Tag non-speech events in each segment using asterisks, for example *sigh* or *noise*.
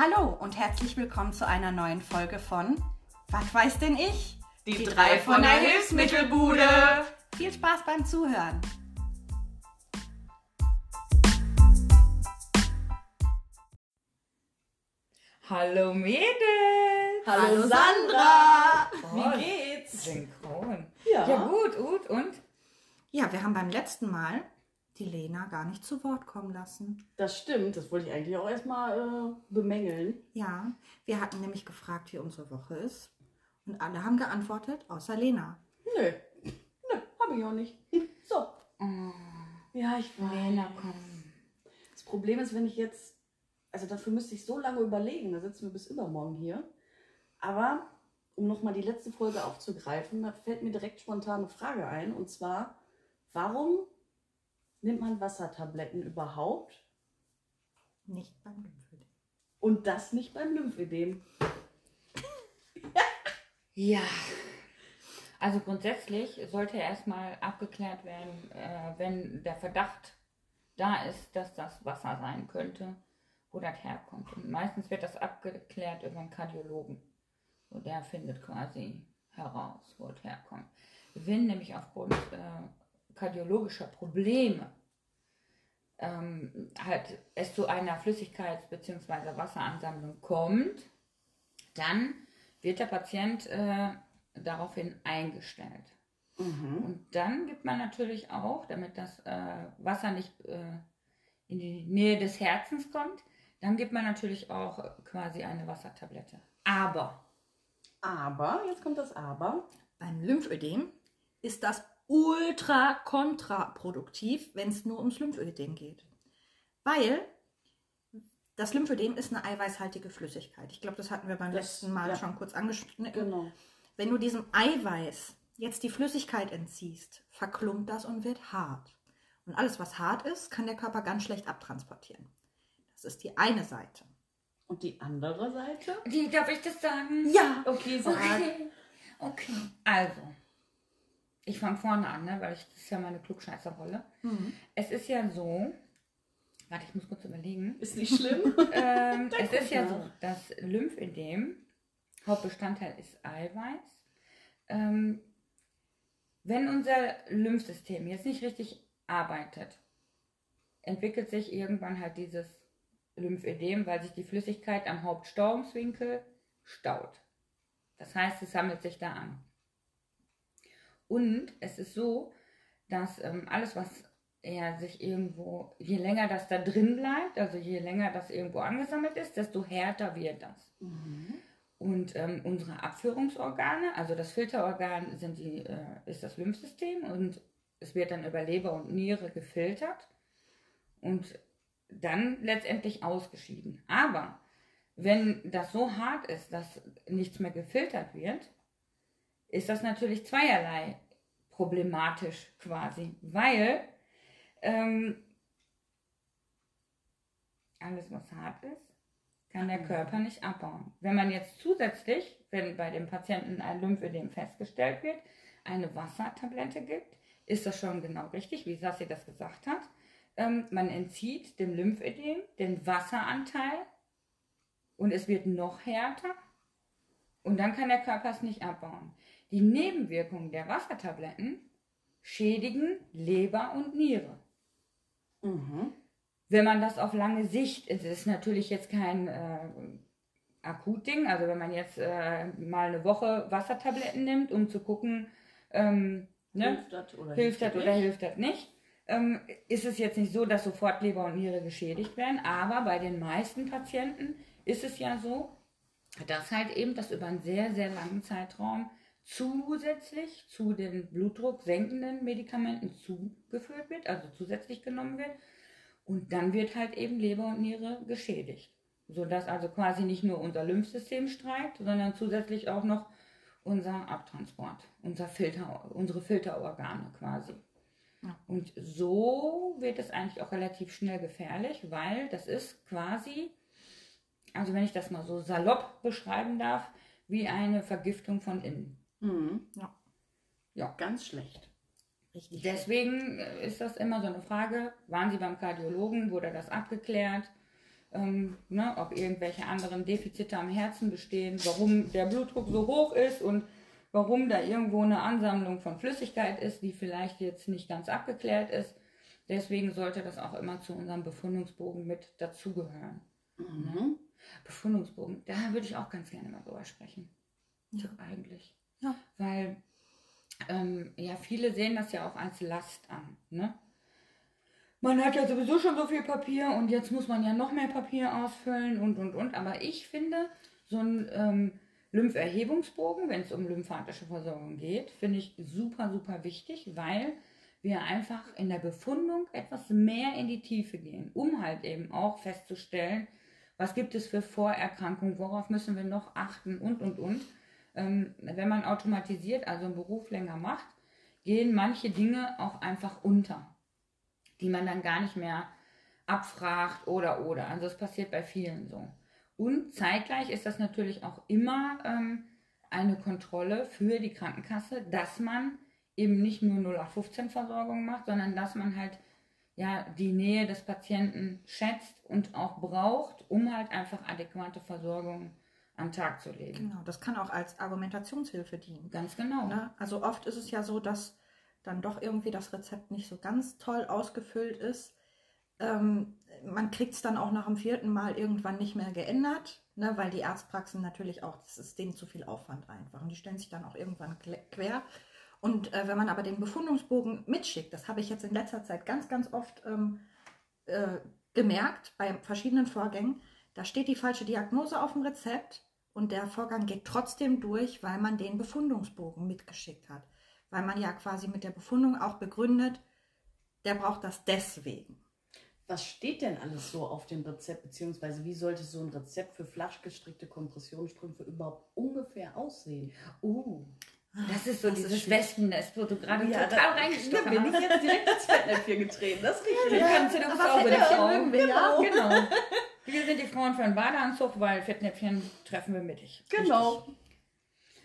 Hallo und herzlich willkommen zu einer neuen Folge von Was weiß denn ich? Die, drei von der Hilfsmittelbude. Viel Spaß beim Zuhören. Hallo Mädels! Hallo Sandra! Oh, Wie geht's? Synchron. Ja. Ja, gut, gut. Und? Ja, wir haben beim letzten Mal die Lena gar nicht zu Wort kommen lassen. Das stimmt, das wollte ich eigentlich auch erstmal äh, bemängeln. Ja, wir hatten nämlich gefragt, wie unsere Woche ist. Und alle haben geantwortet, außer Lena. Nö, nö, hab ich auch nicht. *laughs* So. Ja, ich weiß. Lena, komm. Das Problem ist, wenn ich jetzt, also dafür müsste ich so lange überlegen, da sitzen wir bis übermorgen hier. Aber um nochmal die letzte Folge aufzugreifen, da fällt mir direkt spontan eine Frage ein. Und zwar, warum nimmt man Wassertabletten überhaupt Nicht beim Lymphödem. und das nicht beim Lymphödem? Ja. Also grundsätzlich sollte erstmal abgeklärt werden, äh, wenn der Verdacht da ist, dass das Wasser sein könnte, wo das herkommt. Und meistens wird das abgeklärt über einen Kardiologen. So, der findet quasi heraus, wo es herkommt. Wenn nämlich aufgrund äh, kardiologischer Probleme ähm, halt es zu einer Flüssigkeits- bzw. Wasseransammlung kommt, dann wird der Patient äh, daraufhin eingestellt. Und dann gibt man natürlich auch, damit das äh, Wasser nicht äh, in die Nähe des Herzens kommt, dann gibt man natürlich auch quasi eine Wassertablette. Aber, Aber, jetzt kommt das Aber. Beim Lymphödem ist das ultra kontraproduktiv, wenn es nur ums Lymphödem geht. Weil das Lymphödem ist eine eiweißhaltige Flüssigkeit. Ich glaube, das hatten wir beim Das- letzten Mal ja. schon kurz angeschnitten. Genau. Wenn du diesem Eiweiß jetzt die Flüssigkeit entziehst, verklumpt das und wird hart. Und alles, was hart ist, kann der Körper ganz schlecht abtransportieren. Das ist die eine Seite. Und die andere Seite? die, darf ich das sagen? Ja, Okay, sag. Okay. Okay. Also, ich fange vorne an, ne, weil ich, das ist ja meine Klugscheißerrolle. Es ist ja so, warte, ich muss kurz überlegen. Ist nicht schlimm? *laughs* Ähm, es ist ja so, dass Lymphödem, Hauptbestandteil ist Eiweiß. Ähm, wenn unser Lymphsystem jetzt nicht richtig arbeitet, entwickelt sich irgendwann halt dieses Lymphödem, weil sich die Flüssigkeit am Hauptstauungswinkel staut. Das heißt, es sammelt sich da an. Und es ist so, dass ähm, alles, was er sich irgendwo, je länger das da drin bleibt, also je länger das irgendwo angesammelt ist, desto härter wird das. Und ähm, unsere Abführungsorgane, also das Filterorgan sind die, äh, ist das Lymphsystem und es wird dann über Leber und Niere gefiltert und dann letztendlich ausgeschieden. Aber wenn das so hart ist, dass nichts mehr gefiltert wird, ist das natürlich zweierlei problematisch quasi, weil ähm, alles, was hart ist, kann der Körper nicht abbauen. Wenn man jetzt zusätzlich, wenn bei dem Patienten ein Lymphödem festgestellt wird, eine Wassertablette gibt, ist das schon genau richtig, wie Sassi das gesagt hat. Ähm, man entzieht dem Lymphödem den Wasseranteil und es wird noch härter und dann kann der Körper es nicht abbauen. Die Nebenwirkungen der Wassertabletten schädigen Leber und Niere. Mhm. Wenn man das auf lange Sicht, es ist natürlich jetzt kein äh, Akutding, also wenn man jetzt äh, mal eine Woche Wassertabletten nimmt, um zu gucken, ähm, ne, Hilft das oder hilft das oder nicht? hilft das nicht, ähm, ist es jetzt nicht so, dass sofort Leber und Niere geschädigt werden, aber bei den meisten Patienten ist es ja so, dass halt eben das über einen sehr, sehr langen Zeitraum zusätzlich zu den Blutdruck senkenden Medikamenten zugeführt wird, also zusätzlich genommen wird. Und dann wird halt eben Leber und Niere geschädigt. Sodass also quasi nicht nur unser Lymphsystem streikt, sondern zusätzlich auch noch unser Abtransport, unser Filter, unsere Filterorgane quasi. Und so wird es eigentlich auch relativ schnell gefährlich, weil das ist quasi, also wenn ich das mal so salopp beschreiben darf, wie eine Vergiftung von innen. Mhm. Ja. Ja. Ganz schlecht. Richtig. Deswegen äh, ist das immer so eine Frage, waren Sie beim Kardiologen, wurde das abgeklärt? ähm, ne, ob irgendwelche anderen Defizite am Herzen bestehen, warum der Blutdruck so hoch ist und warum da irgendwo eine Ansammlung von Flüssigkeit ist, die vielleicht jetzt nicht ganz abgeklärt ist. Deswegen sollte das auch immer zu unserem Befundungsbogen mit dazugehören. Mhm. Befundungsbogen, da würde ich auch ganz gerne mal drüber sprechen. Ja. Eigentlich. Ja. Weil ähm, ja, viele sehen das ja auch als Last an. Ne? Man hat ja sowieso schon so viel Papier und jetzt muss man ja noch mehr Papier ausfüllen und und und. Aber ich finde, so ein ähm, Lympherhebungsbogen, wenn es um lymphatische Versorgung geht, finde ich super, super wichtig, weil wir einfach in der Befundung etwas mehr in die Tiefe gehen, um halt eben auch festzustellen, was gibt es für Vorerkrankungen, worauf müssen wir noch achten und und und. Ähm, wenn man automatisiert, also einen Beruf länger macht, gehen manche Dinge auch einfach unter, die man dann gar nicht mehr abfragt oder oder. Also es passiert bei vielen so. Und zeitgleich ist das natürlich auch immer ähm, eine Kontrolle für die Krankenkasse, dass man eben nicht nur 0815-Versorgung macht, sondern dass man halt ja die Nähe des Patienten schätzt und auch braucht, um halt einfach adäquate Versorgung am Tag zu legen. Genau, das kann auch als Argumentationshilfe dienen. Ganz genau. Ne? Also oft ist es ja so, dass dann doch irgendwie das Rezept nicht so ganz toll ausgefüllt ist. Ähm, man kriegt es dann auch nach dem vierten Mal irgendwann nicht mehr geändert, ne? weil die Arztpraxen natürlich auch, das ist denen zu viel Aufwand einfach. Und die stellen sich dann auch irgendwann quer. Und äh, wenn man aber den Befundungsbogen mitschickt, das habe ich jetzt in letzter Zeit ganz, ganz oft ähm, äh, gemerkt bei verschiedenen Vorgängen, da steht die falsche Diagnose auf dem Rezept und der Vorgang geht trotzdem durch, weil man den Befundungsbogen mitgeschickt hat. Weil man ja quasi mit der Befundung auch begründet, der braucht das deswegen. Was steht denn alles so auf dem Rezept, beziehungsweise wie sollte so ein Rezept für flach gestrickte Kompressionsstrümpfe überhaupt ungefähr aussehen? Uh, das ist so Das ist dieses schwierig. Wespennest, wo du gerade Ja, total da reingestochen bin ich jetzt direkt ins Fettnäpfchen getreten, das ist richtig. Du kannst du, Aber Fettnäpfchen Frau. mögen wir, ja. Genau. Wir sind die Frauen für einen Badeanzug, weil Fettnäpfchen treffen wir mittig. Genau.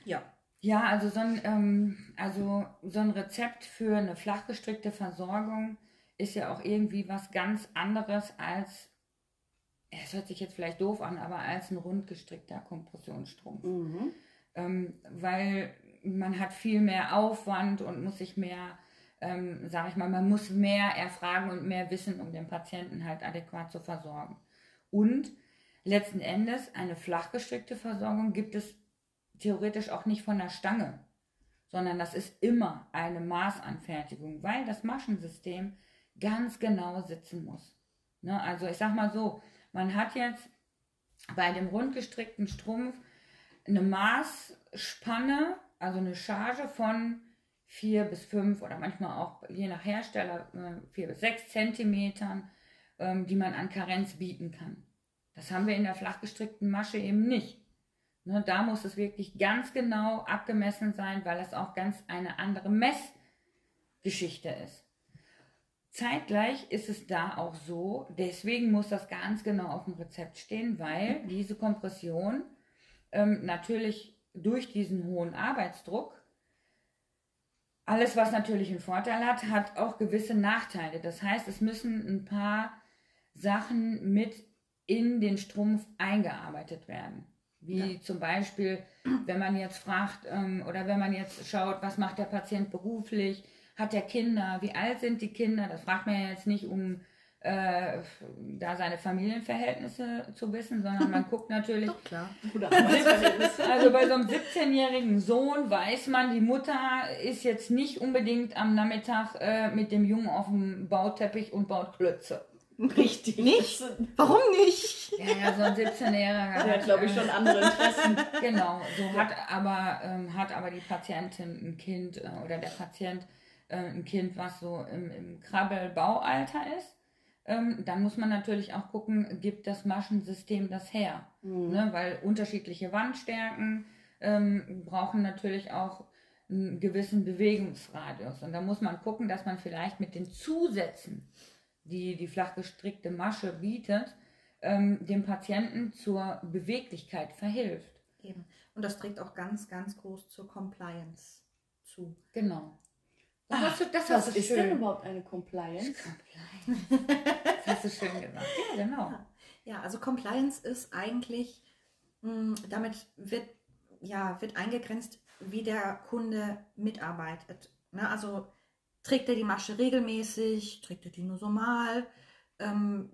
Ja. Ja, also so ein, ähm, also so ein Rezept für eine flach gestrickte Versorgung ist ja auch irgendwie was ganz anderes als, es hört sich jetzt vielleicht doof an, aber als ein rund gestrickter Kompressionsstrumpf. Mhm. Ähm, weil man hat viel mehr Aufwand und muss sich mehr, ähm, sag ich mal, man muss mehr erfragen und mehr wissen, um den Patienten halt adäquat zu versorgen. Und letzten Endes eine flach gestrickte Versorgung gibt es theoretisch auch nicht von der Stange, sondern das ist immer eine Maßanfertigung, weil das Maschensystem ganz genau sitzen muss. Ne? Also ich sag mal so, man hat jetzt bei dem rundgestrickten Strumpf eine Maßspanne, also eine Charge von 4 bis 5 oder manchmal auch je nach Hersteller 4 bis 6 Zentimetern, ähm, die man an Karenz bieten kann. Das haben wir in der flach gestrickten Masche eben nicht. Ne, da muss es wirklich ganz genau abgemessen sein, weil es auch ganz eine andere Messgeschichte ist. Zeitgleich ist es da auch so, deswegen muss das ganz genau auf dem Rezept stehen, weil diese Kompression ähm, natürlich durch diesen hohen Arbeitsdruck, alles was natürlich einen Vorteil hat, hat auch gewisse Nachteile. Das heißt, es müssen ein paar Sachen mit in den Strumpf eingearbeitet werden. Wie zum Beispiel, wenn man jetzt fragt ähm, oder wenn man jetzt schaut, was macht der Patient beruflich, hat er Kinder, wie alt sind die Kinder, das fragt man ja jetzt nicht, um äh, da seine Familienverhältnisse zu wissen, sondern man *laughs* guckt natürlich, Doch, klar. *laughs* Also bei so einem 17-jährigen Sohn weiß man, die Mutter ist jetzt nicht unbedingt am Nachmittag äh, mit dem Jungen auf dem Bauteppich und baut Klötze. Richtig. Nicht? Warum nicht? Ja, ja, so ein 17-Jähriger Der hat, glaube ich, schon andere Interessen. *laughs* Genau, so hat aber, ähm, hat aber die Patientin ein Kind äh, oder der Patient äh, ein Kind, was so im, im Krabbelbaualter ist. Ähm, dann muss man natürlich auch gucken, gibt das Maschensystem das her? Ne? Weil unterschiedliche Wandstärken ähm, brauchen natürlich auch einen gewissen Bewegungsradius. Und da muss man gucken, dass man vielleicht mit den Zusätzen, die die flach gestrickte Masche bietet, ähm, dem Patienten zur Beweglichkeit verhilft. Eben. Und das trägt auch ganz, ganz groß zur Compliance zu. Genau. Das hast du, das Was hast du ist schön. denn überhaupt eine *laughs* Compliance? Das hast du schön gesagt. Ja, genau. Ja, also Compliance ist eigentlich, mh, damit wird, ja, wird eingegrenzt, wie der Kunde mitarbeitet. Ne? Also trägt er die Masche regelmäßig, trägt er die nur so mal, ähm,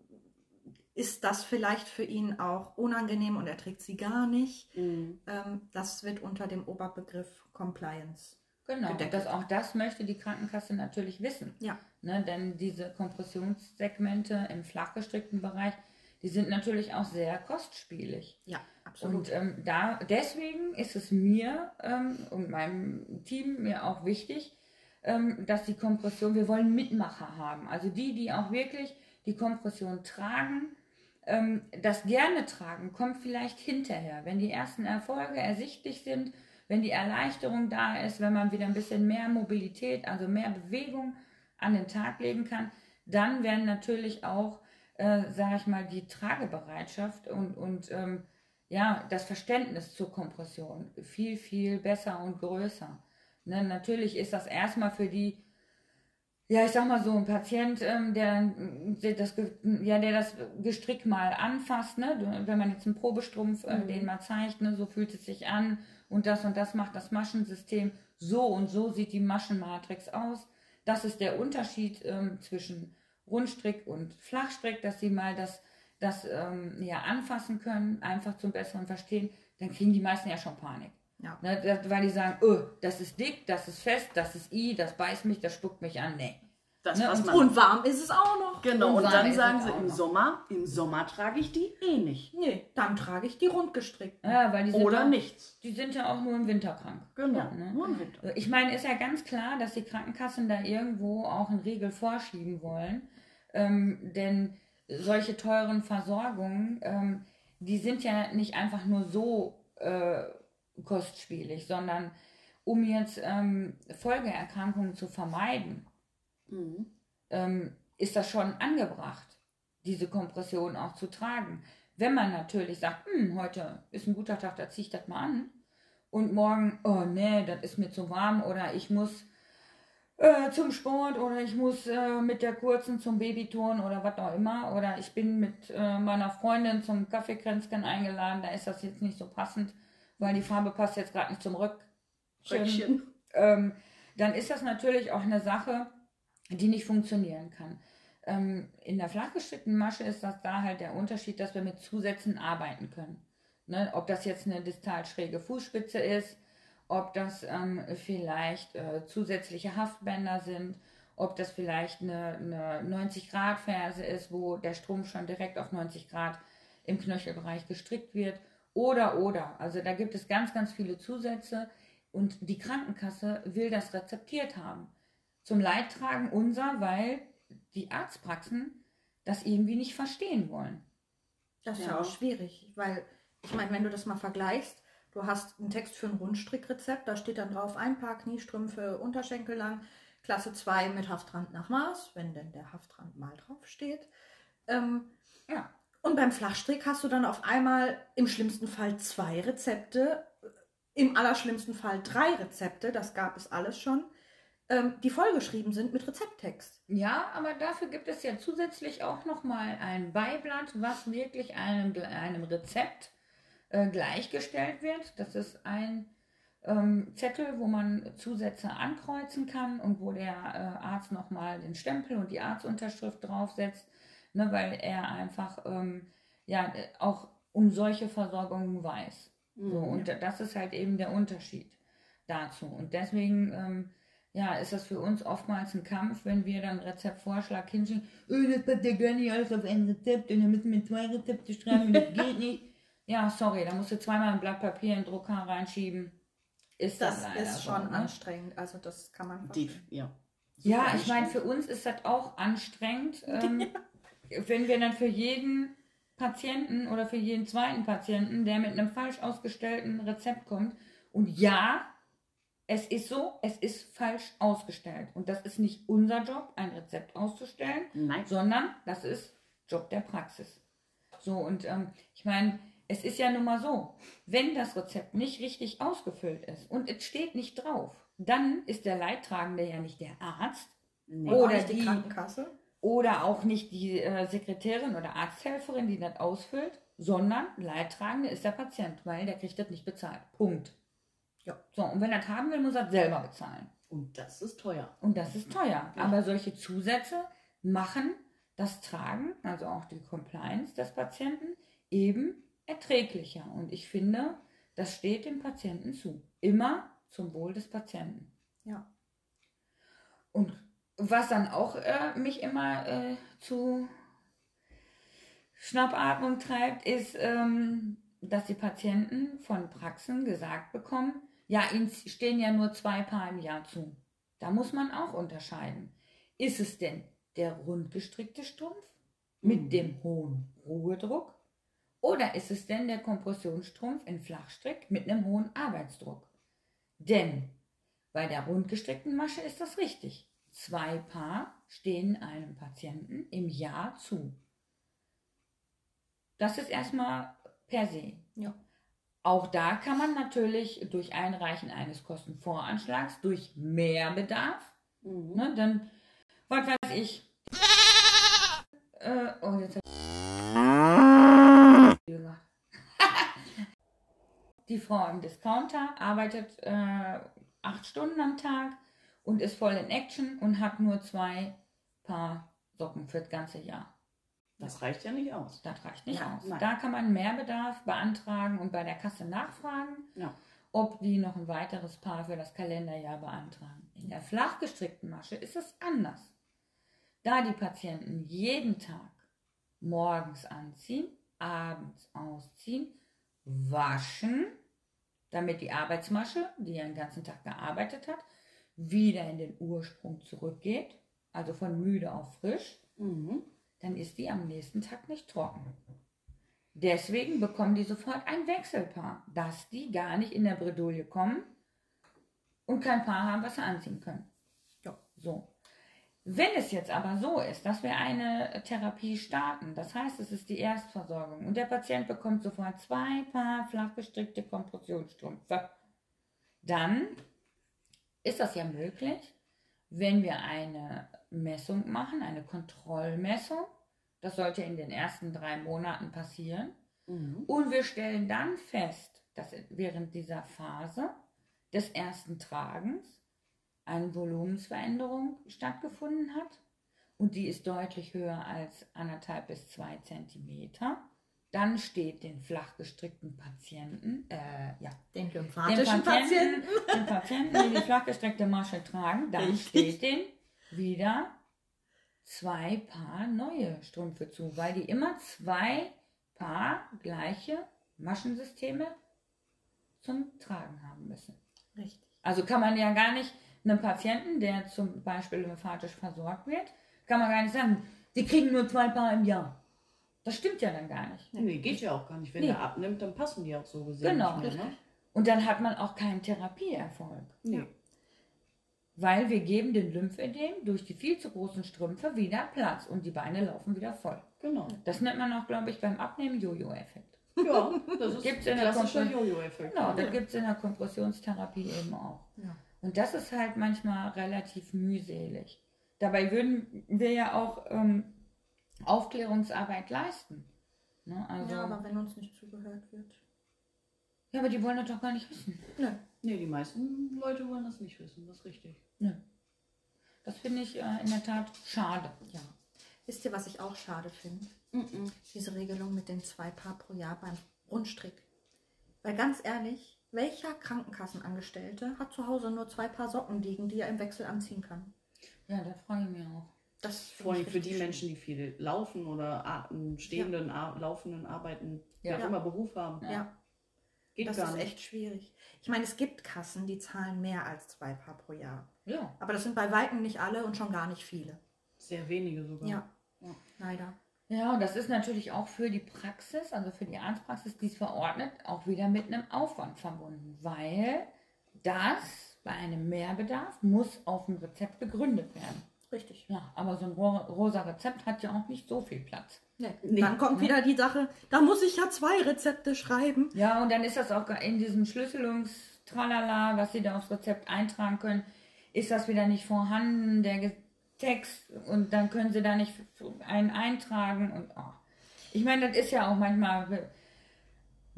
ist das vielleicht für ihn auch unangenehm und er trägt sie gar nicht. Mhm. Ähm, das wird unter dem Oberbegriff Compliance. Genau, Gedeckt. das, auch das möchte die Krankenkasse natürlich wissen. Ja. Ne, denn diese Kompressionssegmente im flachgestrickten Bereich, die sind natürlich auch sehr kostspielig. Ja, absolut. Und ähm, da, deswegen ist es mir ähm, und meinem Team mir auch wichtig, ähm, dass die Kompression, wir wollen Mitmacher haben. Also die, die auch wirklich die Kompression tragen, ähm, das gerne tragen, kommt vielleicht hinterher, wenn die ersten Erfolge ersichtlich sind, wenn die Erleichterung da ist, wenn man wieder ein bisschen mehr Mobilität, also mehr Bewegung an den Tag legen kann, dann werden natürlich auch, äh, sage ich mal, die Tragebereitschaft und, und ähm, ja, das Verständnis zur Kompression viel, viel besser und größer. Ne, natürlich ist das erstmal für die, ja, ich sag mal so, ein Patient, ähm, der, der, das, ja, der das Gestrick mal anfasst, ne? wenn man jetzt einen Probestrumpf äh, Mhm. den mal zeigt, ne? so fühlt es sich an und das und das macht das Maschensystem, so und so sieht die Maschenmatrix aus. Das ist der Unterschied ähm, zwischen Rundstrick und Flachstrick, dass sie mal das, das ähm, ja, anfassen können, einfach zum besseren Verstehen, dann kriegen die meisten ja schon Panik. Ja. Ne, weil die sagen, oh, das ist dick, das ist fest, das ist i, das beißt mich, das spuckt mich an. Nee. Das, Ne, was und- man Und warm ist es auch noch. Genau, Und und dann sagen sie auch im noch. Sommer, im Sommer trage ich die eh nicht. Nee, dann trage ich die rundgestrickten. Ja, weil die sind Oder ja, nichts. Die sind ja auch nur im Winter krank. Genau, Ja, ne? nur im Winter. Ich meine, ist ja ganz klar, dass die Krankenkassen da irgendwo auch einen Riegel vorschieben wollen. Ähm, denn solche teuren Versorgungen, ähm, die sind ja nicht einfach nur so äh, kostspielig, sondern um jetzt ähm, Folgeerkrankungen zu vermeiden, Mhm. ähm, ist das schon angebracht, diese Kompression auch zu tragen. Wenn man natürlich sagt, hm, heute ist ein guter Tag, da ziehe ich das mal an. Und morgen, oh nee, das ist mir zu warm oder ich muss äh, zum Sport oder ich muss äh, mit der kurzen zum Babyturn oder was auch immer. Oder ich bin mit äh, meiner Freundin zum Kaffeekränzchen eingeladen, da ist das jetzt nicht so passend, weil die Farbe passt jetzt gerade nicht zum Röckchen Röckchen. ähm, dann ist das natürlich auch eine Sache, die nicht funktionieren kann. Ähm, in der flachgestrickten Masche ist das da halt der Unterschied, dass wir mit Zusätzen arbeiten können. Ne? Ob das jetzt eine distal schräge Fußspitze ist, ob das ähm, vielleicht äh, zusätzliche Haftbänder sind, ob das vielleicht eine, eine 90-Grad-Ferse ist, wo der Strumpf schon direkt auf 90 Grad im Knöchelbereich gestrickt wird. Oder, oder. Also da gibt es ganz, ganz viele Zusätze und die Krankenkasse will das rezeptiert haben. Zum Leidtragen unser, weil die Arztpraxen das irgendwie nicht verstehen wollen. Das ist Ja. ja auch schwierig, weil ich meine, wenn du das mal vergleichst, du hast einen Text für ein Rundstrickrezept, da steht dann drauf ein paar Kniestrümpfe Unterschenkel lang, Klasse 2 mit Haftrand nach Maß, wenn denn der Haftrand mal drauf steht. Ähm, Ja. Und beim Flachstrick hast du dann auf einmal im schlimmsten Fall zwei Rezepte, im allerschlimmsten Fall drei Rezepte, das gab es alles schon, ähm, die vollgeschrieben sind mit Rezepttext. Ja, aber dafür gibt es ja zusätzlich auch nochmal ein Beiblatt, was wirklich einem, einem Rezept äh, gleichgestellt wird. Das ist ein ähm, Zettel, wo man Zusätze ankreuzen kann und wo der äh, Arzt nochmal den Stempel und die Arztunterschrift draufsetzt, ne, weil er einfach ähm, ja äh, auch um solche Versorgungen weiß. So, Mhm. und das ist halt eben der Unterschied dazu. Und deswegen ähm, ja, ist das für uns oftmals ein Kampf, wenn wir dann Rezeptvorschlag hinschicken, oh, das passt ja gar nicht alles auf ein Rezept und dann müssen wir zwei Rezepte schreiben und das *laughs* geht nicht. Ja, sorry, da musst du zweimal ein Blatt Papier in den Drucker reinschieben. Ist Das ist schon so, ne? anstrengend, also das kann man Die, ja. Ja, ich meine, für uns ist das auch anstrengend, *laughs* ähm, wenn wir dann für jeden Patienten oder für jeden zweiten Patienten, der mit einem falsch ausgestellten Rezept kommt, und ja, es ist so, es ist falsch ausgestellt. Und das ist nicht unser Job, ein Rezept auszustellen, Nein. sondern das ist Job der Praxis. So, und ähm, ich meine, es ist ja nun mal so, wenn das Rezept nicht richtig ausgefüllt ist und es steht nicht drauf, dann ist der Leidtragende ja nicht der Arzt Nee. Oder die die- Krankenkasse. Oder auch nicht die äh, Sekretärin oder Arzthelferin, die das ausfüllt, sondern Leidtragende ist der Patient, weil der kriegt das nicht bezahlt. Punkt. Ja. So, und wenn er das haben will, muss er das selber bezahlen. Und das ist teuer. Und das ist teuer. Aber solche Zusätze machen das Tragen, also auch die Compliance des Patienten, eben erträglicher. Und ich finde, das steht dem Patienten zu. Immer zum Wohl des Patienten. Ja. Und was dann auch äh, mich immer äh, zu Schnappatmung treibt, ist, ähm, dass die Patienten von Praxen gesagt bekommen, ja, ihnen stehen ja nur zwei Paar im Jahr zu. Da muss man auch unterscheiden. Ist es denn der rundgestrickte Strumpf mit Mhm. dem hohen Ruhedruck? Oder ist es denn der Kompressionsstrumpf in Flachstrick mit einem hohen Arbeitsdruck? Denn bei der rundgestrickten Masche ist das richtig. Zwei Paar stehen einem Patienten im Jahr zu. Das ist erstmal per se. Ja. Auch da kann man natürlich durch Einreichen eines Kostenvoranschlags, durch Mehrbedarf, Mhm. ne, dann, was weiß ich. Äh, oh, jetzt. *laughs* Die Frau im Discounter arbeitet äh, acht Stunden am Tag und ist voll in Action und hat nur zwei Paar Socken für das ganze Jahr. Das reicht ja nicht aus. Das reicht nicht Ja, aus. nein. Da kann man Mehrbedarf beantragen und bei der Kasse nachfragen, Ja. ob die noch ein weiteres Paar für das Kalenderjahr beantragen. In der flach gestrickten Masche ist es anders. Da die Patienten jeden Tag morgens anziehen, abends ausziehen, waschen, damit die Arbeitsmasche, die ja den ganzen Tag gearbeitet hat, wieder in den Ursprung zurückgeht, also von müde auf frisch, Mhm. dann ist die am nächsten Tag nicht trocken. Deswegen bekommen die sofort ein Wechselpaar, dass die gar nicht in der Bredouille kommen und kein Paar haben, was sie anziehen können. Ja. So. Wenn es jetzt aber so ist, dass wir eine Therapie starten, das heißt, es ist die Erstversorgung und der Patient bekommt sofort zwei Paar flach gestrickte Kompressionsstrümpfe, dann ist das ja möglich, wenn wir eine Messung machen, eine Kontrollmessung. Das sollte in den ersten drei Monaten passieren. Mhm. Und wir stellen dann fest, dass während dieser Phase des ersten Tragens eine Volumensveränderung stattgefunden hat. Und die ist deutlich höher als anderthalb bis zwei Zentimeter. Dann steht den flach gestrickten Patienten, äh, ja, Den den lymphatischen Patienten, Patienten. den Patienten, die die flachgestreckte Masche tragen, dann Richtig. steht denen wieder zwei Paar neue Strümpfe zu, weil die immer zwei Paar gleiche Maschensysteme zum Tragen haben müssen. Richtig. Also kann man ja gar nicht einem Patienten, der zum Beispiel lymphatisch versorgt wird, kann man gar nicht sagen, die kriegen nur zwei Paar im Jahr. Das stimmt ja dann gar nicht. Nee, geht ja auch gar nicht. Wenn Nee. der abnimmt, dann passen die auch so gesehen Genau, nicht mehr. Ne? Und dann hat man auch keinen Therapieerfolg. Nee. Weil wir geben den Lymphödem durch die viel zu großen Strümpfe wieder Platz und die Beine laufen wieder voll. Genau. Das nennt man auch, glaube ich, beim Abnehmen Jojo-Effekt. Ja, das ist Gibt's ein in der klassischer Jojo-Effekt. Genau, Ja. das gibt es in der Kompressionstherapie eben auch. Ja. Und das ist halt manchmal relativ mühselig. Dabei würden wir ja auch ähm, Aufklärungsarbeit leisten. Ne? Also, ja, ja, aber wenn uns nicht zugehört wird. aber die wollen das doch gar nicht wissen. Nö. Nee, die meisten Leute wollen das nicht wissen, das ist richtig. Nö. Das finde ich äh, in der Tat schade. Ja. Wisst ihr, was ich auch schade finde? Mhm. Diese Regelung mit den zwei Paar pro Jahr beim Rundstrick. Weil ganz ehrlich, welcher Krankenkassenangestellte hat zu Hause nur zwei Paar Socken liegen, die er im Wechsel anziehen kann? Ja, da freue ich mich auch. Das Vor allem für die richtig Menschen, die viel laufen oder stehenden, ar- laufenden Arbeiten, die Ja. auch immer Beruf haben. Ja, Geht das gar ist nicht. echt schwierig. Ich meine, es gibt Kassen, die zahlen mehr als zwei Paar pro Jahr. Ja. Aber das sind bei Weitem nicht alle und schon gar nicht viele. Sehr wenige sogar. Ja, Ja. leider. Ja, und das ist natürlich auch für die Praxis, also für die Arztpraxis, die es verordnet, auch wieder mit einem Aufwand verbunden, weil das bei einem Mehrbedarf muss auf dem Rezept begründet werden. Richtig. Ja, aber so ein ro rosa Rezept hat ja auch nicht so viel Platz. Nee. Nee. Dann kommt wieder die Sache, da muss ich ja zwei Rezepte schreiben. Ja, und dann ist das auch in diesem Schlüsselungstralala, was Sie da aufs Rezept eintragen können, ist das wieder nicht vorhanden. Der Text und dann können sie da nicht einen eintragen und oh. ich meine, das ist ja auch manchmal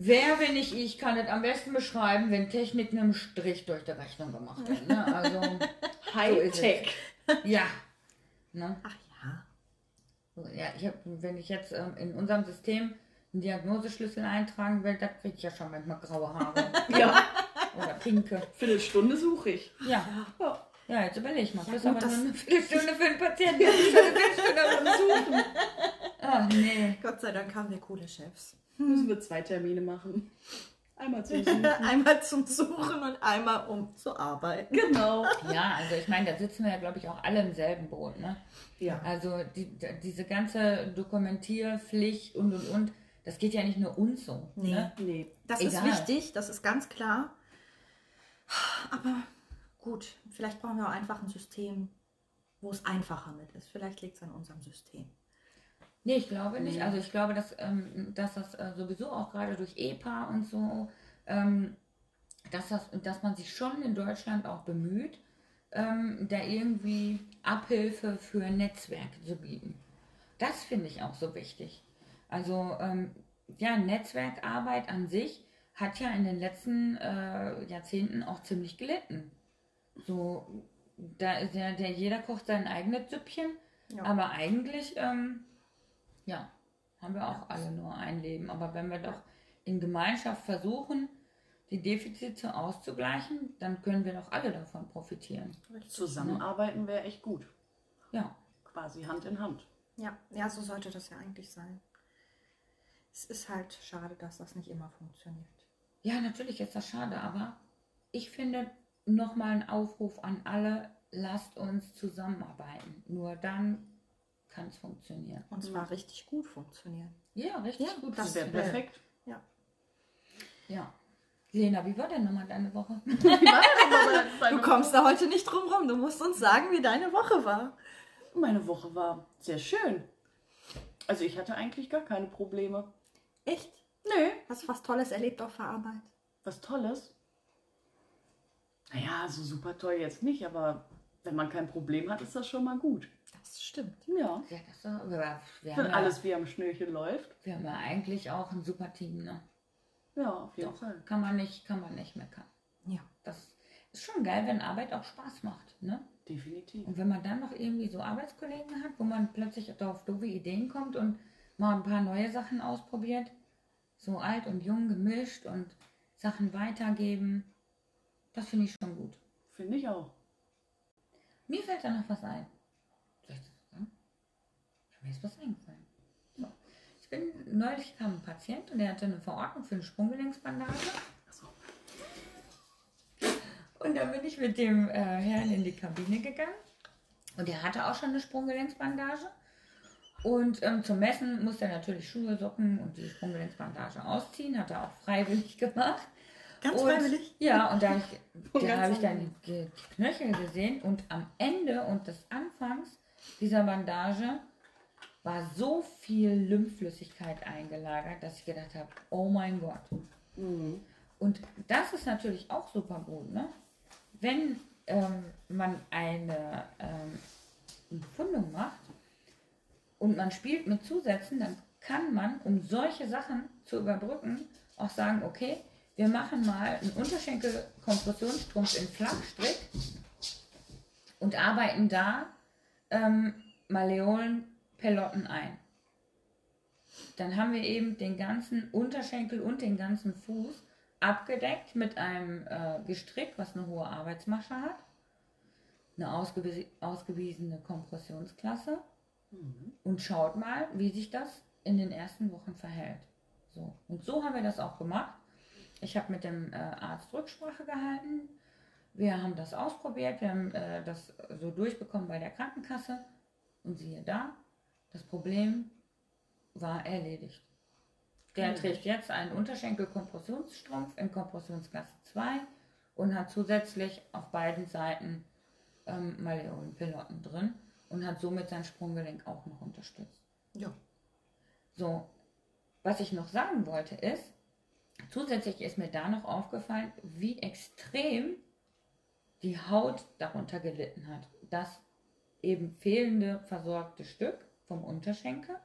Wer, wenn nicht ich, kann es am besten beschreiben, wenn Technik einem Strich durch die Rechnung gemacht hat. Ne? Also *laughs* Hightech. Ja. *laughs* Ne? Ach ja. So, ja, ich hab, wenn ich jetzt ähm, in unserem System einen Diagnoseschlüssel eintragen will, da kriege ich ja schon manchmal graue Haare. *laughs* ja, Oder pinke. Viertelstunde suche ich. Ja. Ja. Ja, jetzt überleg mal. Das ist aber das- nur eine Viertelstunde für einen Patienten. Das ist schon eine Viertelstunde Suchen. *laughs* Ach nee. Gott sei Dank haben wir coole Chefs. Müssen wir zwei Termine machen. Einmal zum Suchen. *laughs* einmal zum Suchen und einmal um zu arbeiten. genau. Ja, also ich meine, da sitzen wir ja, glaube ich, auch alle im selben Boot. Ne? Ja. Also die, diese ganze Dokumentierpflicht und und und, das geht ja nicht nur uns so. Nee. Ne? Nee. Das ist Egal. wichtig, das ist ganz klar. Aber gut, vielleicht brauchen wir auch einfach ein System, wo es einfacher mit ist. Vielleicht liegt es an unserem System. Nee, ich glaube nicht. Nee. Also ich glaube, dass, ähm, dass das äh, sowieso auch gerade durch EPA und so, ähm, dass, das, dass man sich schon in Deutschland auch bemüht, ähm, da irgendwie Abhilfe für Netzwerke zu bieten. Das finde ich auch so wichtig. Also ähm, ja, Netzwerkarbeit an sich hat ja in den letzten äh, Jahrzehnten auch ziemlich gelitten. So, da ist ja der jeder kocht sein eigenes Süppchen, Ja. aber eigentlich ähm, ja, haben wir auch alle nur ein Leben. Aber wenn wir doch in Gemeinschaft versuchen, die Defizite auszugleichen, dann können wir doch alle davon profitieren. Zusammenarbeiten wäre echt gut. Ja, Quasi Hand in Hand. Ja, ja, so sollte das ja eigentlich sein. Es ist halt schade, dass das nicht immer funktioniert. ja, natürlich ist das schade, aber ich finde nochmal einen Aufruf an alle, lasst uns zusammenarbeiten. Nur dann kann es funktionieren. Und zwar richtig gut funktionieren. Ja, richtig Ja, gut. das Das wäre wär- perfekt. Ja. Ja. Lena, wie war denn nochmal deine Woche? *laughs* *laughs* Du kommst da heute nicht drum rum. Du musst uns sagen, wie deine Woche war. Meine Woche war sehr schön. Also ich hatte eigentlich gar keine Probleme. Echt? Nee. Hast du was Tolles erlebt auf der Arbeit? Was Tolles. Naja, so super toll jetzt nicht, aber wenn man kein Problem hat, ist das schon mal gut. Das stimmt. Ja. Ja, das war, wir, wir, Wenn haben ja, alles wie am Schnürchen läuft. wir haben ja eigentlich auch ein super Team, ne? Ja, auf jeden Doch, Fall. kann man nicht, kann man nicht meckern. Ja. Das ist schon geil, wenn Arbeit auch Spaß macht, ne? Definitiv. Und wenn man dann noch irgendwie so Arbeitskollegen hat, wo man plötzlich auf doofe Ideen kommt und mal ein paar neue Sachen ausprobiert, so alt und jung gemischt und Sachen weitergeben, das finde ich schon gut. Finde ich auch. Mir fällt da noch was ein. Soll ich das sagen? Mir ist was eingefallen. So. Ich bin, neulich kam ein Patient und der hatte eine Verordnung für eine Sprunggelenksbandage. Und dann bin ich mit dem äh, Herrn in die Kabine gegangen. Und der hatte auch schon eine Sprunggelenksbandage. Und ähm, zum Messen musste er natürlich Schuhe, Socken und die Sprunggelenksbandage ausziehen. Hat er auch freiwillig *laughs* gemacht. Ganz und, freiwillig? Ja, und da, ich, *laughs* da habe ich dann die Knöchel gesehen. Und am Ende und des Anfangs dieser Bandage war so viel Lymphflüssigkeit eingelagert, dass ich gedacht habe, oh mein Gott. Mhm. Und das ist natürlich auch super gut, ne? Wenn ähm, man eine ähm, Empfundung macht und man spielt mit Zusätzen, dann kann man, um solche Sachen zu überbrücken, auch sagen, okay, wir machen mal einen Unterschenkel-Kompressionsstrumpf in Flachstrick und arbeiten da ähm, Maleolen-Pelotten ein. Dann haben wir eben den ganzen Unterschenkel und den ganzen Fuß abgedeckt mit einem äh, Gestrick, was eine hohe Arbeitsmasche hat, eine ausgewies ausgewiesene Kompressionsklasse und schaut mal, wie sich das in den ersten Wochen verhält. So. Und so haben wir das auch gemacht. Ich habe mit dem äh, Arzt Rücksprache gehalten. Wir haben das ausprobiert, wir haben äh, das so durchbekommen bei der Krankenkasse. Und siehe da, das Problem war erledigt. Der trägt jetzt einen Unterschenkel-Kompressionsstrumpf in Kompressionsklasse 2 und hat zusätzlich auf beiden Seiten ähm, Maleolen-Piloten drin und hat somit sein Sprunggelenk auch noch unterstützt. Ja. So, was ich noch sagen wollte ist, zusätzlich ist mir da noch aufgefallen, wie extrem die Haut darunter gelitten hat. Das eben fehlende versorgte Stück vom Unterschenkel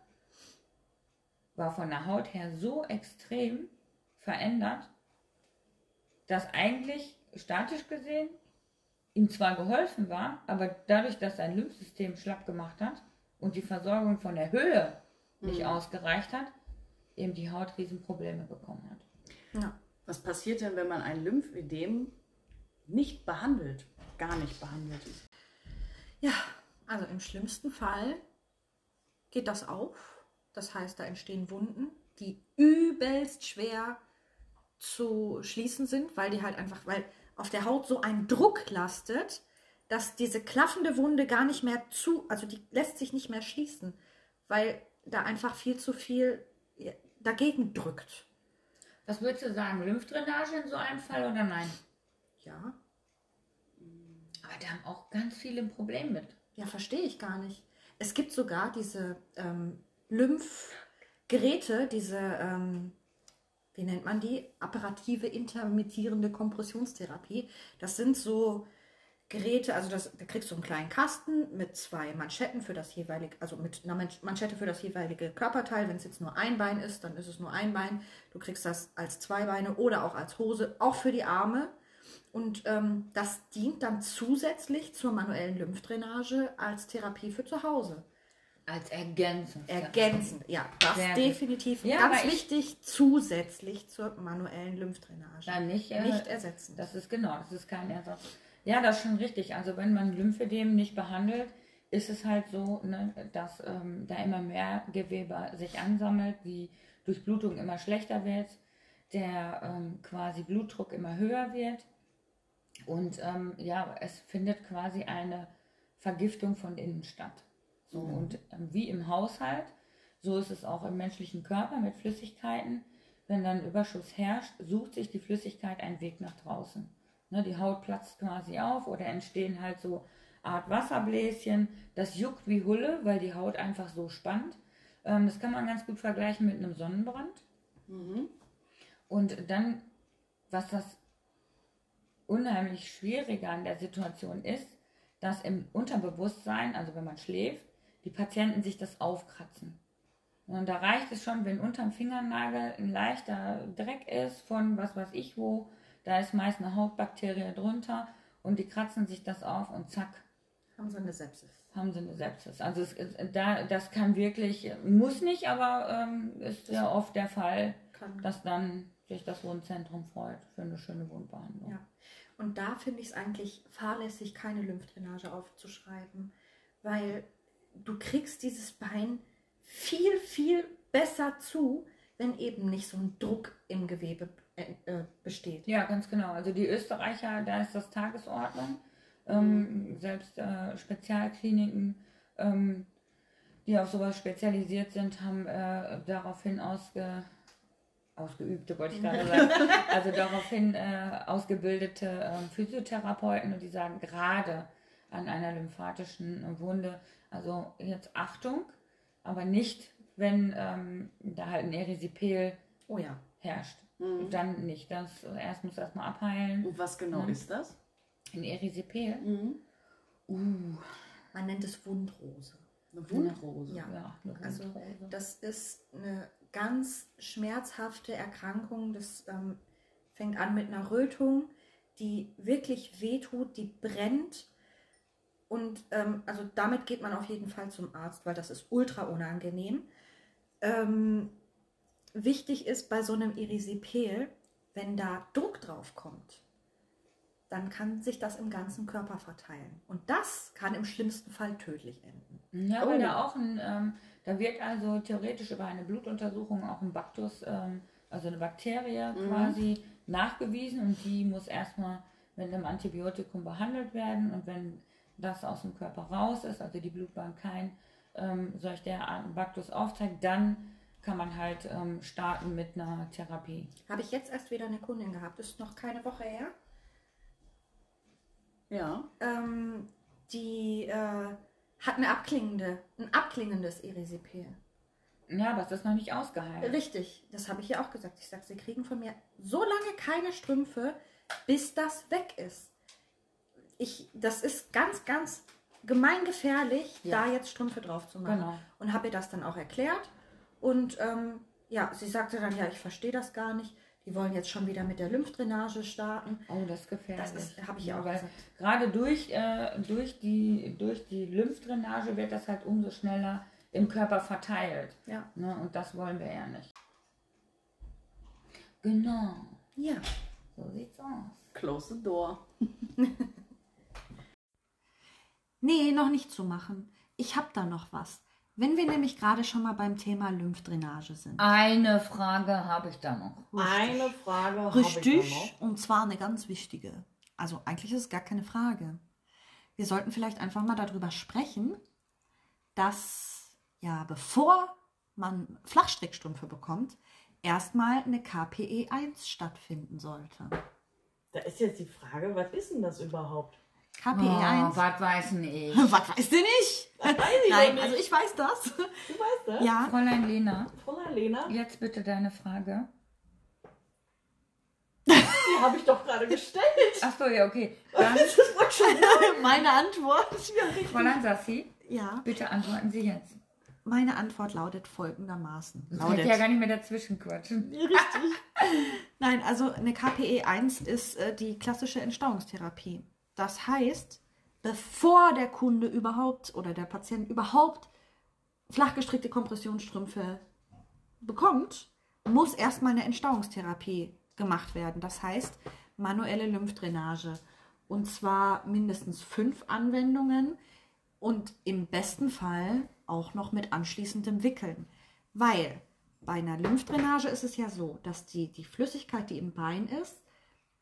war von der Haut her so extrem verändert, dass eigentlich statisch gesehen ihm zwar geholfen war, aber dadurch, dass sein Lymphsystem schlapp gemacht hat und die Versorgung von der Höhe nicht Mhm. ausgereicht hat, eben die Haut Riesenprobleme bekommen hat. Ja. Was passiert denn, wenn man ein Lymphödem nicht behandelt? Gar nicht behandelt. Ja, also im schlimmsten Fall geht das auf. Das heißt, da entstehen Wunden, die übelst schwer zu schließen sind, weil die halt einfach, weil auf der Haut so ein Druck lastet, dass diese klaffende Wunde gar nicht mehr zu, also die lässt sich nicht mehr schließen, weil da einfach viel zu viel dagegen drückt. Was würdest du sagen, Lymphdrainage in so einem Fall oder nein? Ja, Aber da haben auch ganz viele ein Problem mit. Ja, verstehe ich gar nicht. Es gibt sogar diese ähm, Lymphgeräte, diese, ähm, wie nennt man die? Apparative intermittierende Kompressionstherapie. Das sind so Geräte, also das, da kriegst du einen kleinen Kasten mit zwei Manschetten für das jeweilige, also mit einer Mansch- Manschette für das jeweilige Körperteil. Wenn es jetzt nur ein Bein ist, dann ist es nur ein Bein. Du kriegst das als zwei Beine oder auch als Hose, auch für die Arme. Und ähm, das dient dann zusätzlich zur manuellen Lymphdrainage als Therapie für zu Hause. Als Ergänzung. Ergänzend, ja, das Sehr definitiv. Ja, ganz wichtig, zusätzlich zur manuellen Lymphdrainage. Dann nicht, äh, Nicht ersetzen. Das ist genau, das ist kein Ersatz. Ja, das ist schon richtig. Also wenn man Lymphedem nicht behandelt, ist es halt so, ne, dass ähm, da immer mehr Gewebe sich ansammelt, die Durchblutung immer schlechter wird, der ähm, quasi Blutdruck immer höher wird und ähm, ja, es findet quasi eine Vergiftung von innen statt. So, Und ähm, wie im Haushalt, so ist es auch im menschlichen Körper mit Flüssigkeiten. Wenn dann Überschuss herrscht, sucht sich die Flüssigkeit einen Weg nach draußen. Ne, die Haut platzt quasi auf oder entstehen halt so Art Wasserbläschen. Das juckt wie Hulle, weil die Haut einfach so spannt. Ähm, das kann man ganz gut vergleichen mit einem Sonnenbrand. Mhm. Und dann, was das unheimlich Schwierige an der Situation ist, dass im Unterbewusstsein, also wenn man schläft, die Patienten sich das aufkratzen. Und da reicht es schon, wenn unterm Fingernagel ein leichter Dreck ist von was weiß ich wo, da ist meist eine Hautbakterie drunter und die kratzen sich das auf und zack, Haben sie eine Sepsis. haben sie eine Sepsis. Also es, ist- da, das kann wirklich, muss nicht, aber ähm, ist ja oft der Fall, Kann. dass dann sich das Wundzentrum freut für eine schöne Wundbehandlung. Ja. Und da finde ich es eigentlich fahrlässig, keine Lymphdrainage aufzuschreiben, weil du kriegst dieses Bein viel, viel besser zu, wenn eben nicht so ein Druck im Gewebe äh, äh, besteht. Ja, ganz genau. Also die Österreicher, da ist das Tagesordnung. Ähm, selbst äh, Spezialkliniken, ähm, die auf sowas spezialisiert sind, haben äh, daraufhin ausge, ausgeübte, wollte ich gerade sagen, *laughs* also daraufhin äh, ausgebildete ähm, Physiotherapeuten und die sagen gerade an einer lymphatischen Wunde, also jetzt Achtung, aber nicht, wenn ähm, da halt ein Erisipel Oh ja. herrscht. Mhm. Dann nicht. Das erst muss erstmal abheilen. Und was genau Mhm. ist das? Ein Erisipel. Mhm. Uh, Man nennt es Wundrose. Eine Wundrose. Ja. ja, eine Also, Wundrose. Das ist eine ganz schmerzhafte Erkrankung. Das ähm, fängt an mit einer Rötung, die wirklich wehtut, die brennt. Und ähm, also damit geht man auf jeden Fall zum Arzt, weil das ist ultra unangenehm. Ähm, wichtig ist bei so einem Erisipel, wenn da Druck drauf kommt, dann kann sich das im ganzen Körper verteilen. Und das kann im schlimmsten Fall tödlich enden. Ja, Oh. da auch ein, ähm, da wird also theoretisch über eine Blutuntersuchung auch ein Baktus, ähm, also eine Bakterie Mhm. quasi nachgewiesen und die muss erstmal mit einem Antibiotikum behandelt werden und wenn das aus dem Körper raus ist, also die Blutbahn kein ähm, solch derartigen Baktus aufzeigt, dann kann man halt ähm, starten mit einer Therapie. Habe ich jetzt erst wieder eine Kundin gehabt, ist noch keine Woche her. Ja. Ähm, die äh, hat eine abklingende, ein abklingendes Erisipel. Ja, es ist noch nicht ausgeheilt. Richtig, das habe ich ihr auch gesagt. Ich sage, sie kriegen von mir so lange keine Strümpfe, bis das weg ist. Ich, das ist ganz, ganz gemeingefährlich, Ja. da jetzt Strümpfe drauf zu machen. Genau. Und habe ihr das dann auch erklärt. Und ähm, ja, sie sagte dann, ja, ich verstehe das gar nicht. Die wollen jetzt schon wieder mit der Lymphdrainage starten. Oh, das ist gefährlich. Das ist- hab ich ja auch gesagt. Gerade durch, äh, durch, die, durch die Lymphdrainage wird das halt umso schneller im Körper verteilt. Ja. Ne? Und das wollen wir ja nicht. Genau. Ja. So sieht's aus. Close the door. *laughs* Nee, noch nicht zu machen. Ich habe da noch was. Wenn wir nämlich gerade schon mal beim Thema Lymphdrainage sind. Eine Frage habe ich da noch. Eine Frage habe ich da Richtig, und zwar eine ganz wichtige. Also eigentlich ist es gar keine Frage. Wir sollten vielleicht einfach mal darüber sprechen, dass ja, bevor man Flachstrickstrümpfe bekommt, erstmal eine KPE 1 stattfinden sollte. noch. Da ist jetzt die Frage, was ist denn das überhaupt? KPE Oh, 1. *laughs* was weiß denn ich? Was weißt du nicht? weiß ich Nein, nicht. also ich weiß das. Du weißt das? Ja, Fräulein Lena, Fräulein Lena, jetzt bitte deine Frage. die habe ich doch gerade gestellt. Ach so, ja, okay. *laughs* Dann, Das war schon *laughs* meine Antwort. Fräulein Sassi, Ja, bitte antworten Sie jetzt. meine Antwort lautet folgendermaßen. Ich ja gar nicht mehr dazwischen quatschen. Nein, also eine KPE 1 ist äh, die klassische Entstauungstherapie. Das heißt, bevor der Kunde überhaupt oder der Patient überhaupt flachgestrickte Kompressionsstrümpfe bekommt, muss erstmal eine Entstauungstherapie gemacht werden. Das heißt, manuelle Lymphdrainage. Und zwar mindestens fünf Anwendungen und im besten Fall auch noch mit anschließendem Wickeln. Weil bei einer Lymphdrainage ist es ja so, dass die, die Flüssigkeit, die im Bein ist,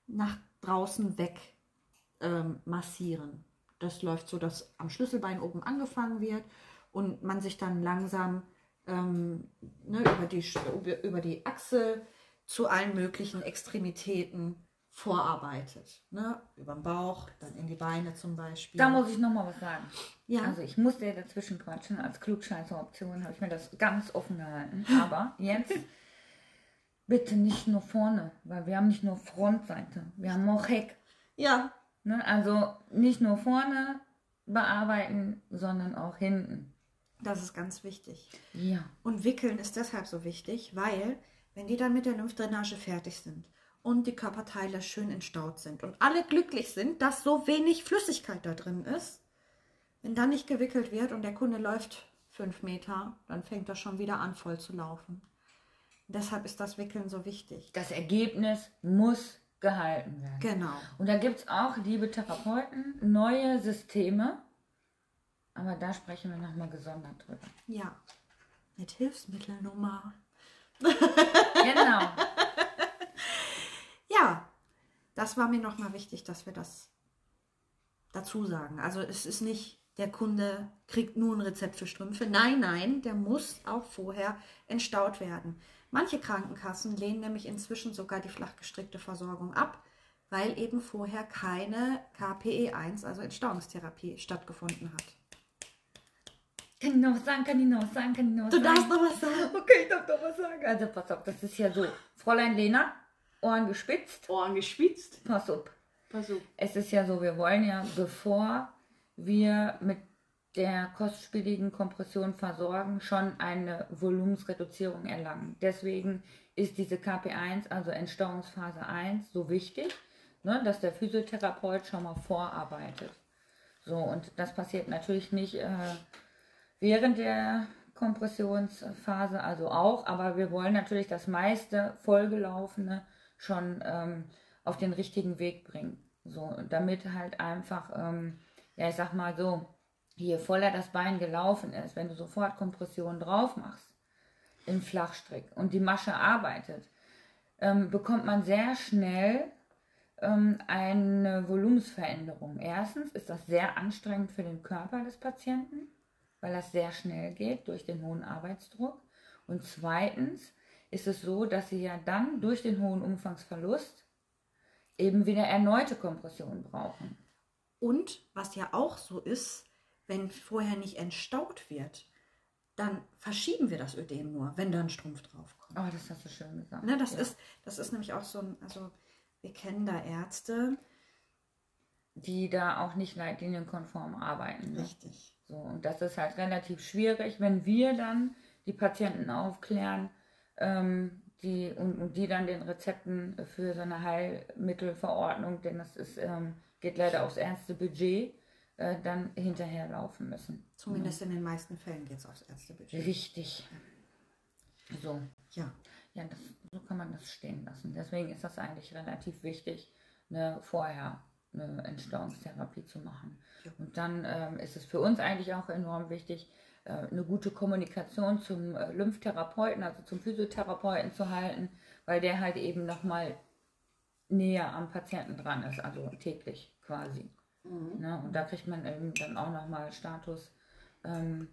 nach draußen weg ähm, massieren. Das läuft so, dass am Schlüsselbein oben angefangen wird und man sich dann langsam ähm, ne, über, die, über, die Achse zu allen möglichen Extremitäten vorarbeitet. Ne? Über den Bauch, dann in die Beine zum Beispiel. Da muss ich noch mal was sagen. Ja. Also ich musste ja dazwischen quatschen. Als Klugscheißer-Option habe ich mir das ganz offen gehalten. Aber jetzt bitte nicht nur vorne, weil wir haben nicht nur Frontseite, wir haben auch Heck. ja, Ne? Also nicht nur vorne bearbeiten, sondern auch hinten. das ist ganz wichtig. Ja. Und Wickeln ist deshalb so wichtig, weil wenn die dann mit der Lymphdrainage fertig sind und die Körperteile schön entstaut sind und alle glücklich sind, dass so wenig Flüssigkeit da drin ist, wenn dann nicht gewickelt wird und der Kunde läuft fünf Meter, dann fängt er schon wieder an, voll zu laufen. Deshalb ist das Wickeln so wichtig. Das Ergebnis muss gehalten werden. Genau. Und da gibt es auch, liebe Therapeuten, neue Systeme. Aber da sprechen wir nochmal gesondert drüber. Ja. Mit Hilfsmittelnummer. Genau. *laughs* Ja, das war mir nochmal wichtig, dass wir das dazu sagen. Also es ist nicht, der Kunde kriegt nur ein Rezept für Strümpfe. Nein, nein, der muss auch vorher entstaut werden. Manche Krankenkassen lehnen nämlich inzwischen sogar die flachgestrickte Versorgung ab, weil eben vorher keine KPE1, also Entstauungstherapie, stattgefunden hat. Kann ich noch was sagen? Kann ich noch was sagen? Kann ich noch was Du sagen? darfst noch was sagen. Okay, ich darf doch was sagen. Also pass auf, das ist ja so. Fräulein Lena, Ohren gespitzt. Ohren gespitzt. Pass auf. Pass auf. Es ist ja so, wir wollen ja, bevor wir mit der kostspieligen Kompression versorgen, schon eine Volumensreduzierung erlangen. Deswegen ist diese KP1, also Entstauungsphase 1, so wichtig, ne, dass der Physiotherapeut schon mal vorarbeitet. So, und das passiert natürlich nicht äh, während der Kompressionsphase, also auch, aber wir wollen natürlich das meiste vollgelaufene schon ähm, auf den richtigen Weg bringen. So, damit halt einfach, ähm, ja, ich sag mal so, je voller das Bein gelaufen ist, wenn du sofort Kompression drauf machst, im Flachstrick und die Masche arbeitet, ähm, bekommt man sehr schnell ähm, eine Volumensveränderung. Erstens ist das sehr anstrengend für den Körper des Patienten, weil das sehr schnell geht durch den hohen Arbeitsdruck. Und zweitens ist es so, dass sie ja dann durch den hohen Umfangsverlust eben wieder erneute Kompression brauchen. Und was ja auch so ist, wenn vorher nicht entstaut wird, dann verschieben wir das Ödem nur, wenn da ein Strumpf draufkommt. Oh, das hast du schön gesagt. Ne, das, ja. ist, das ist nämlich auch so ein, also wir kennen da Ärzte, die da auch nicht leitlinienkonform arbeiten. Ne? Richtig. So, und das ist halt relativ schwierig, wenn wir dann die Patienten aufklären ähm, die, und, und die dann den Rezepten für so eine Heilmittelverordnung, denn das ist, ähm, geht leider aufs ernste Budget, äh, dann hinterherlaufen müssen. Zumindest in den meisten Fällen geht es aufs Ärztebudget. Richtig. So, Ja. ja, das, so kann man das stehen lassen. Deswegen ist das eigentlich relativ wichtig, eine, vorher eine Entstauungstherapie zu machen. Ja. Und dann ähm, ist es für uns eigentlich auch enorm wichtig, äh, eine gute Kommunikation zum äh, Lymphtherapeuten, also zum Physiotherapeuten zu halten, weil der halt eben nochmal näher am Patienten dran ist, also täglich quasi. Ne? Und da kriegt man eben dann auch nochmal Status ähm,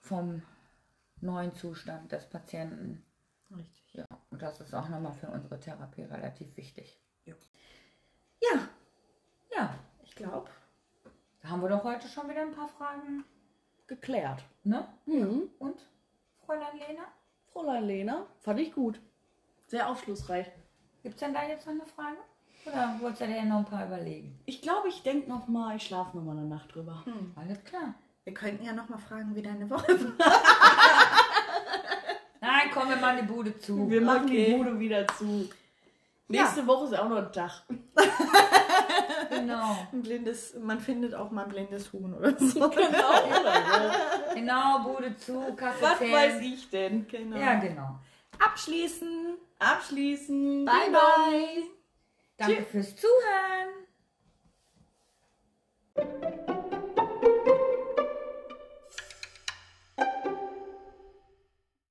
vom neuen Zustand des Patienten. Richtig. Ja, und das ist auch nochmal für unsere Therapie relativ wichtig. Ja, Ja, ich glaube. da haben wir doch heute schon wieder ein paar Fragen. Geklärt. Ne? Mhm. Und, Fräulein Lena? Fräulein Lena, fand ich gut. Sehr aufschlussreich. Gibt es denn da jetzt noch eine Frage? Oder wolltest du dir noch ein paar überlegen? Ich glaube, ich denke noch mal, ich schlafe noch mal eine Nacht drüber. Alles klar. Wir könnten ja noch mal fragen, wie deine Woche war. *laughs* Nein, komm, wir machen die Bude zu. Wir machen Okay. die Bude wieder zu. Nächste Woche ist auch noch ein Tag. *laughs* Genau. Ein blindes, man findet auch mal ein blindes Huhn oder so. *laughs* Genau. Genau, Bude zu, Kaffee Was zählen. weiß ich denn? Genau. Ja, genau. Abschließen. Abschließen. Bye, bye. Danke fürs Zuhören.